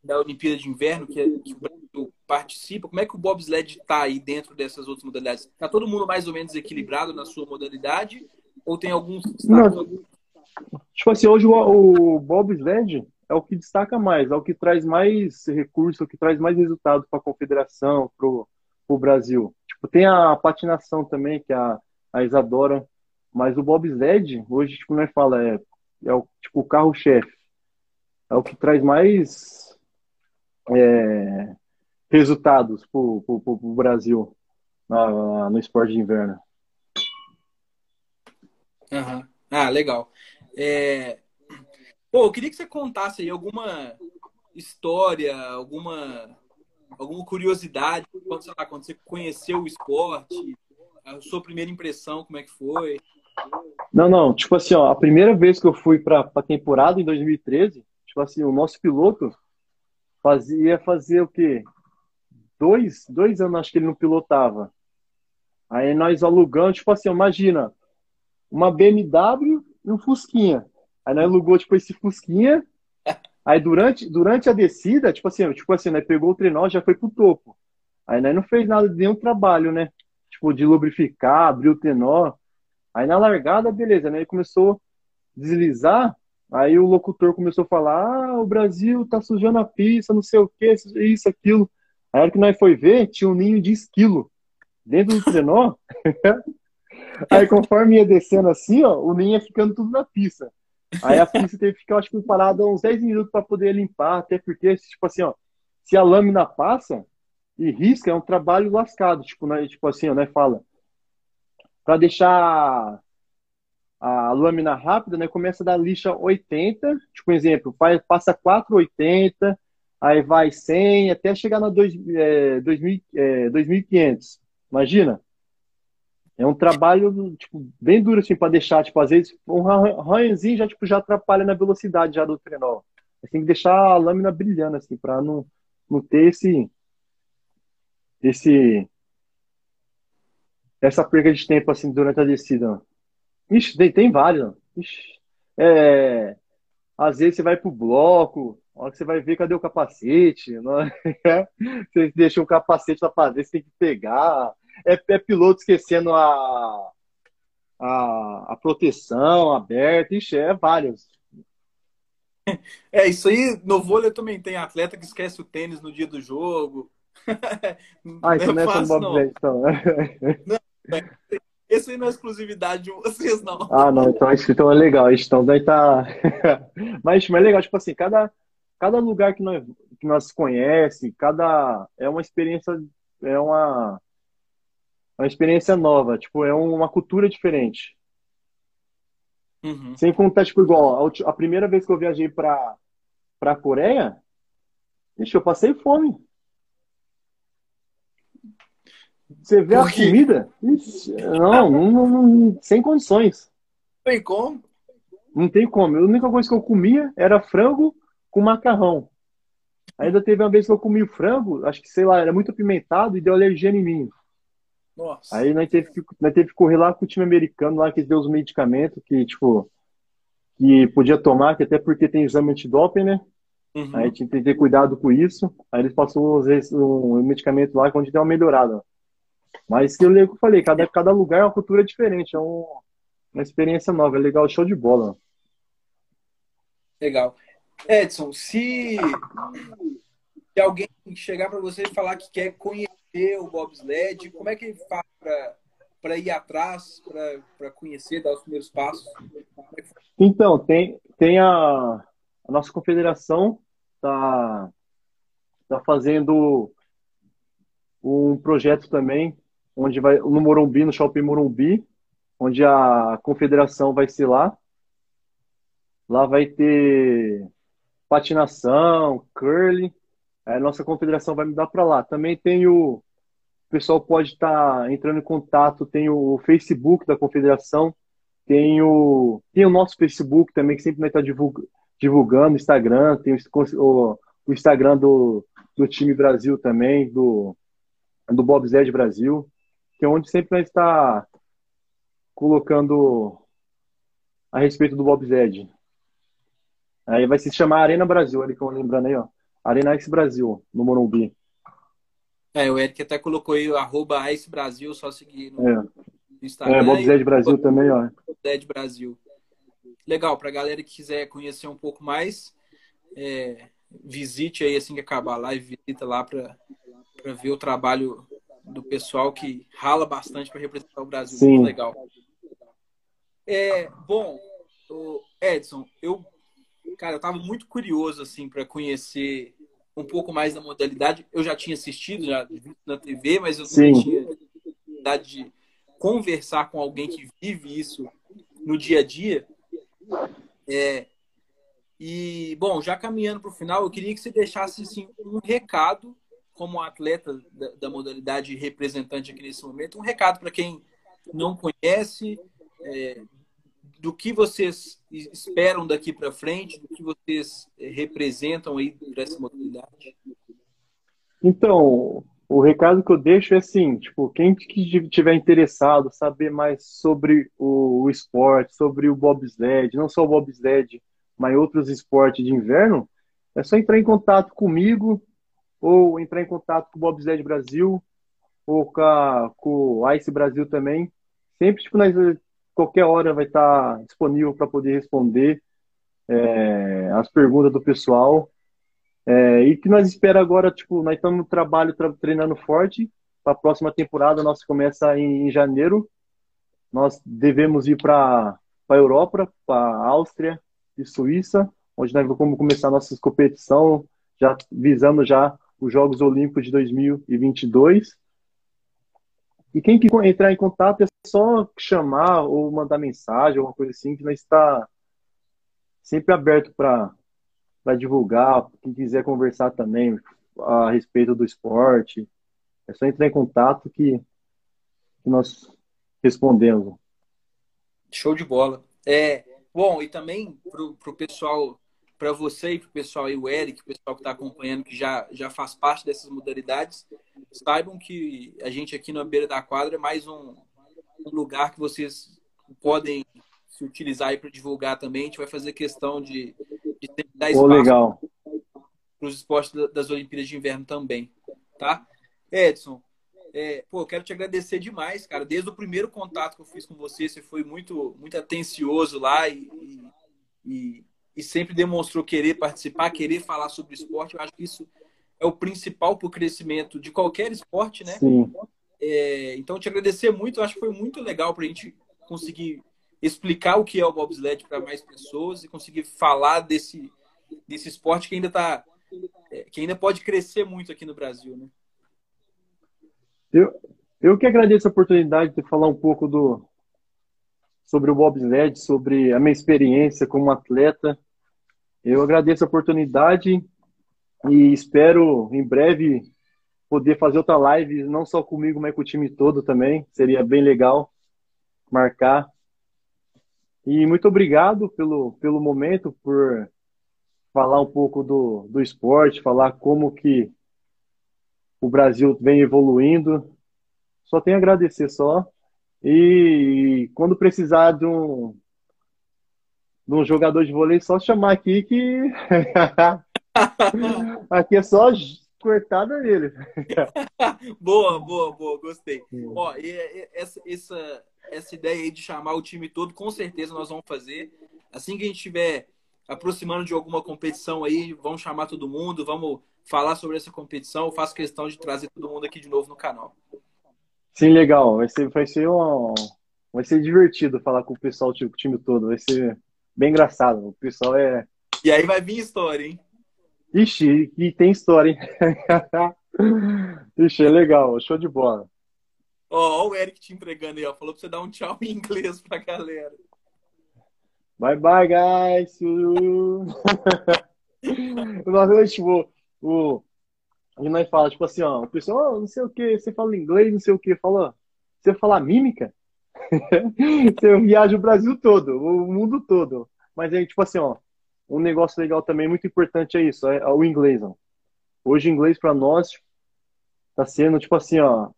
da Olimpíada de Inverno que, que o Brasil participa? Como é que o bobsled está aí dentro dessas outras modalidades? Está todo mundo mais ou menos equilibrado na sua modalidade? Ou tem alguns Tipo assim, hoje o, o bobsled é o que destaca mais, é o que traz mais recursos, é o que traz mais resultado para a confederação, para o Brasil. Tipo, tem a patinação também, que a, a Isadora, mas o bobsled, hoje, tipo, nós fala, é é o tipo o carro-chefe. É o que traz mais é, resultados para o Brasil na, no esporte de inverno. Uhum. Ah, legal. É... Pô, eu queria que você contasse aí alguma história, alguma, alguma curiosidade, quando, lá, quando você conheceu o esporte, a sua primeira impressão, como é que foi? Não, não, tipo assim, ó, a primeira vez que eu fui para a temporada em 2013, tipo assim, o nosso piloto fazia fazer o quê? Dois, dois anos acho que ele não pilotava. Aí nós alugamos, tipo assim, imagina, uma BMW e um Fusquinha. Aí nós alugou, tipo, esse Fusquinha. Aí durante, durante a descida, tipo assim, tipo assim, nós pegou o trenó já foi pro topo. Aí nós não fez nada de nenhum trabalho, né? Tipo, de lubrificar, abrir o trenó. Aí na largada, beleza, né? Ele começou a deslizar, aí o locutor começou a falar: ah, o Brasil tá sujando a pista, não sei o que, isso, aquilo. Aí a hora que nós foi ver, tinha um ninho de esquilo dentro do trenó. aí conforme ia descendo assim, ó, o ninho ia ficando tudo na pista. Aí a pista teve que ficar, acho que parada uns 10 minutos para poder limpar, até porque, tipo assim, ó, se a lâmina passa e risca, é um trabalho lascado. Tipo, né, tipo assim, ó, né, fala, para deixar a lâmina rápida, né, começa da lixa 80, tipo exemplo, passa 480, aí vai 100, até chegar na 2, é, 2000, é, 2500. Imagina? É um trabalho tipo, bem duro assim para deixar, tipo, às vezes um arranhozinho já tipo já atrapalha na velocidade já do trenó. Você tem que deixar a lâmina brilhando assim para não, não ter esse esse essa perda de tempo assim durante a descida? Ixi, tem, tem vários. Ixi, é, às vezes você vai pro bloco, a hora que você vai ver cadê o capacete, não é? você deixa o capacete lá para ver, você tem que pegar. É, é piloto esquecendo a, a, a proteção aberta, ixi, é vários. É, isso aí no vôlei também tem atleta que esquece o tênis no dia do jogo. Ah, isso não é, fácil, não. então. não, esse aí não é exclusividade de vocês, não. Ah, não, então isso então é legal. Então daí tá. mas, mas é legal, tipo assim, cada, cada lugar que nós, que nós conhece, cada. É uma experiência. É uma. Uma experiência nova, tipo, é uma cultura diferente. Uhum. Sem contar, tipo, igual, a, a primeira vez que eu viajei pra, pra Coreia, ixi, eu passei fome. Você vê a comida? Ixi, não, não, não, sem condições. Tem como? Não tem como. A única coisa que eu comia era frango com macarrão. Ainda teve uma vez que eu comi frango, acho que, sei lá, era muito apimentado e deu alergia em mim. Nossa. Aí nós teve, que, nós teve que correr lá com o time americano, lá que deu os medicamentos que, tipo, que podia tomar, que até porque tem exame antidoping, né? Uhum. Aí tinha que ter cuidado com isso. Aí eles passou um, um medicamento lá onde deu uma melhorada. Mas que eu falei, cada, cada lugar é uma cultura diferente, é um, uma experiência nova, é legal, show de bola. Legal. Edson, se, se alguém chegar para você e falar que quer conhecer o bobsled, como é que ele faz para ir atrás, para conhecer, dar os primeiros passos? Então, tem, tem a, a nossa confederação está tá fazendo um projeto também, onde vai no Morumbi, no Shopping Morumbi, onde a confederação vai ser lá. Lá vai ter patinação, curling. A nossa confederação vai me dar para lá. Também tem o, o pessoal pode estar tá entrando em contato, tem o Facebook da confederação, tem o, tem o nosso Facebook também, que sempre vai estar tá divulgando, divulgando Instagram, tem o, o Instagram do, do time Brasil também, do, do Bob Zed Brasil, que é onde sempre vai estar colocando a respeito do Bob Zed. Aí vai se chamar Arena Brasil, ali que eu lembrando aí, ó. Arena Ice Brasil, no Morumbi. É, o Eric até colocou aí arroba Ice Brasil, só seguir no, é. Instagram. É, Bob Zed Brasil também, ó. Bob Zed Brasil. Legal, pra galera que quiser conhecer um pouco mais, é, visite aí assim que acabar a live, visita lá para ver o trabalho do pessoal que rala bastante para representar o Brasil. Sim. Muito legal. É, bom, Edson, eu cara, eu tava muito curioso assim para conhecer um pouco mais da modalidade. Eu já tinha assistido, já na TV, mas eu Sim. não tinha oportunidade de conversar com alguém que vive isso no dia a dia. É, e, bom, já caminhando para o final, eu queria que você deixasse assim, um recado, como atleta da, da modalidade representante aqui nesse momento, um recado para quem não conhece, é, do que vocês esperam daqui para frente, do que vocês é, representam aí para essa modalidade. Então, o recado que eu deixo é assim, tipo, quem que tiver interessado, saber mais sobre o, o esporte, sobre o bobsled, não só o bobsled, mas outros esportes de inverno, é só entrar em contato comigo ou entrar em contato com o Bobsled Brasil ou com, a, com o Ice Brasil também. Sempre, tipo, nós, qualquer hora vai estar disponível para poder responder é, as perguntas do pessoal. É, e que nós espera agora, tipo, nós estamos no trabalho, treinando forte. Para a próxima temporada, nós começa em, em janeiro. Nós devemos ir para a Europa, para a Áustria, e Suíça, onde nós vamos começar nossa competição, já visando já os Jogos Olímpicos de 2022. E quem que entrar em contato é só chamar ou mandar mensagem, alguma coisa assim, que nós está sempre aberto para divulgar, quem quiser conversar também a respeito do esporte. É só entrar em contato que, que nós respondemos. Show de bola. É, Bom, e também para o pessoal, para você e para o pessoal aí, o Eric, o pessoal que está acompanhando, que já, já faz parte dessas modalidades, saibam que a gente aqui na beira da quadra é mais um, um lugar que vocês podem se utilizar aí para divulgar também. A gente vai fazer questão de, de dar espaço para os esportes das Olimpíadas de Inverno também, tá? Edson, é, pô, eu quero te agradecer demais, cara. Desde o primeiro contato que eu fiz com você, você foi muito, muito atencioso lá e, e, e sempre demonstrou querer participar, querer falar sobre esporte. Eu acho que isso é o principal para o crescimento de qualquer esporte, né? Sim. É, então, te agradecer muito. Eu acho que foi muito legal para a gente conseguir explicar o que é o bobsled para mais pessoas e conseguir falar desse, desse esporte que ainda tá, é, que ainda pode crescer muito aqui no Brasil, né? Eu, eu que agradeço a oportunidade de falar um pouco do, sobre o bobsled, sobre a minha experiência como atleta. Eu agradeço a oportunidade e espero em breve poder fazer outra live, não só comigo, mas com o time todo também. Seria bem legal marcar. E muito obrigado pelo, pelo momento, por, falar um pouco do, do esporte, falar como que o Brasil vem evoluindo. Só tenho a agradecer só. E quando precisar de um, de um jogador de vôlei, só chamar aqui que aqui é só cortada nele. boa, boa, boa, gostei. Ó, e, e, essa, essa, essa ideia aí de chamar o time todo, com certeza nós vamos fazer. Assim que a gente estiver aproximando de alguma competição aí, vamos chamar todo mundo, vamos falar sobre essa competição. Eu faço questão de trazer todo mundo aqui de novo no canal. Sim, legal. Vai ser, vai ser um, vai ser divertido falar com o pessoal, tipo, o time todo. Vai ser bem engraçado. O pessoal é. E aí vai vir história, hein? Ixi, e tem história, hein? Ixi, é legal, show de bola. Ó, ó, o Eric te entregando aí, ó. Falou pra você dar um tchau em inglês pra galera. Bye bye, guys. Vez, tipo, o. E nós fala, tipo assim, ó, o pessoal, oh, não sei o que, você fala inglês, não sei o que, fala, você fala mímica? você viaja o Brasil todo, o mundo todo. Mas aí, tipo assim, ó, um negócio legal também, muito importante é isso, é, o inglês. Ó. Hoje, inglês para nós tá sendo, tipo assim, ó,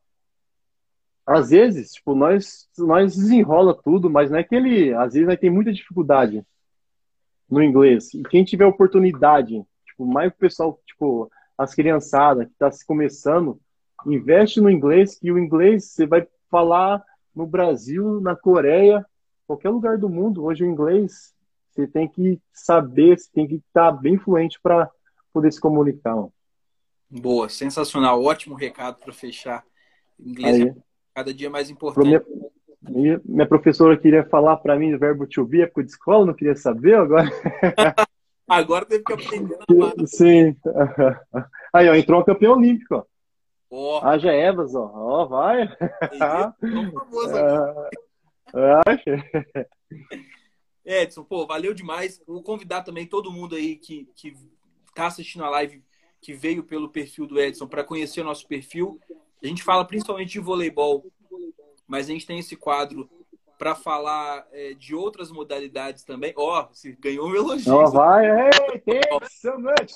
às vezes, tipo, nós, nós desenrola tudo, mas não é que ele, às vezes, nós tem muita dificuldade no inglês. E quem tiver oportunidade, tipo, mais o pessoal, tipo, as criançadas que está se começando, investe no inglês, que o inglês você vai falar no Brasil, na Coreia, qualquer lugar do mundo. Hoje o inglês você tem que saber, você tem que estar tá bem fluente para poder se comunicar. Ó. Boa, sensacional, ótimo recado para fechar. Inglês Aí. é cada dia mais importante. Minha, minha professora queria falar para mim o verbo to be, época de escola, não queria saber agora. agora teve que aprender na Sim. Aí, ó, entrou um campeão olímpico, ó. Oh. Haja Evas, ó. Ó, vai. famoso agora. Edson, pô, valeu demais. Vou convidar também todo mundo aí que, que tá assistindo a live, que veio pelo perfil do Edson, para conhecer o nosso perfil. A gente fala principalmente de voleibol, mas a gente tem esse quadro para falar é, de outras modalidades também. Ó, oh, você ganhou um elogio. Oh, vai, hey, thanks so much.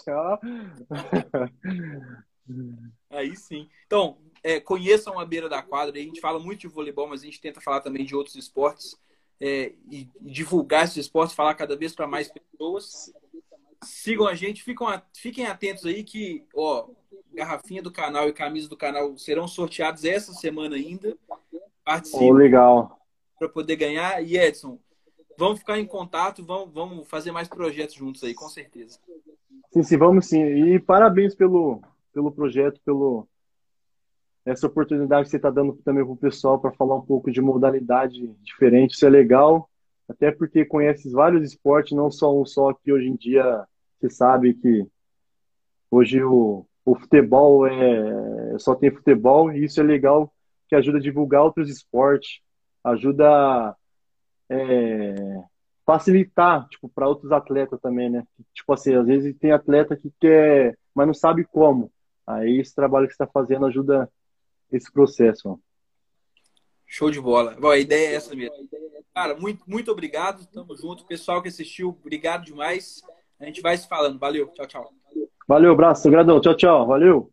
Aí sim. Então, é, conheçam a beira da quadra. A gente fala muito de voleibol, mas a gente tenta falar também de outros esportes é, e, divulgar esses esportes, falar cada vez para mais pessoas. Sigam a gente, fiquem, fiquem atentos aí que, ó, garrafinha do canal e camisa do canal serão sorteados essa semana ainda. Participem. Oh, legal. Para poder ganhar. E Edson, vamos ficar em contato, vamos, vamos fazer mais projetos juntos aí, com certeza. Sim, sim, vamos sim. E parabéns pelo, pelo projeto, pelo, essa oportunidade que você está dando também para o pessoal para falar um pouco de modalidade diferente, isso é legal, até porque conheces vários esportes, não só um só, que hoje em dia você sabe que hoje o, o futebol é só tem futebol, e isso é legal, que ajuda a divulgar outros esportes, ajuda a é, facilitar tipo, para outros atletas também, né? Tipo assim, às vezes tem atleta que quer, mas não sabe como. Aí esse trabalho que está fazendo ajuda esse processo. Show de bola. Bom, a ideia é essa mesmo. Cara, muito, muito obrigado. Tamo junto. Pessoal que assistiu, obrigado demais. A gente vai se falando. Valeu. Tchau, tchau. Valeu, abraço. Gradão. Tchau, tchau. Valeu.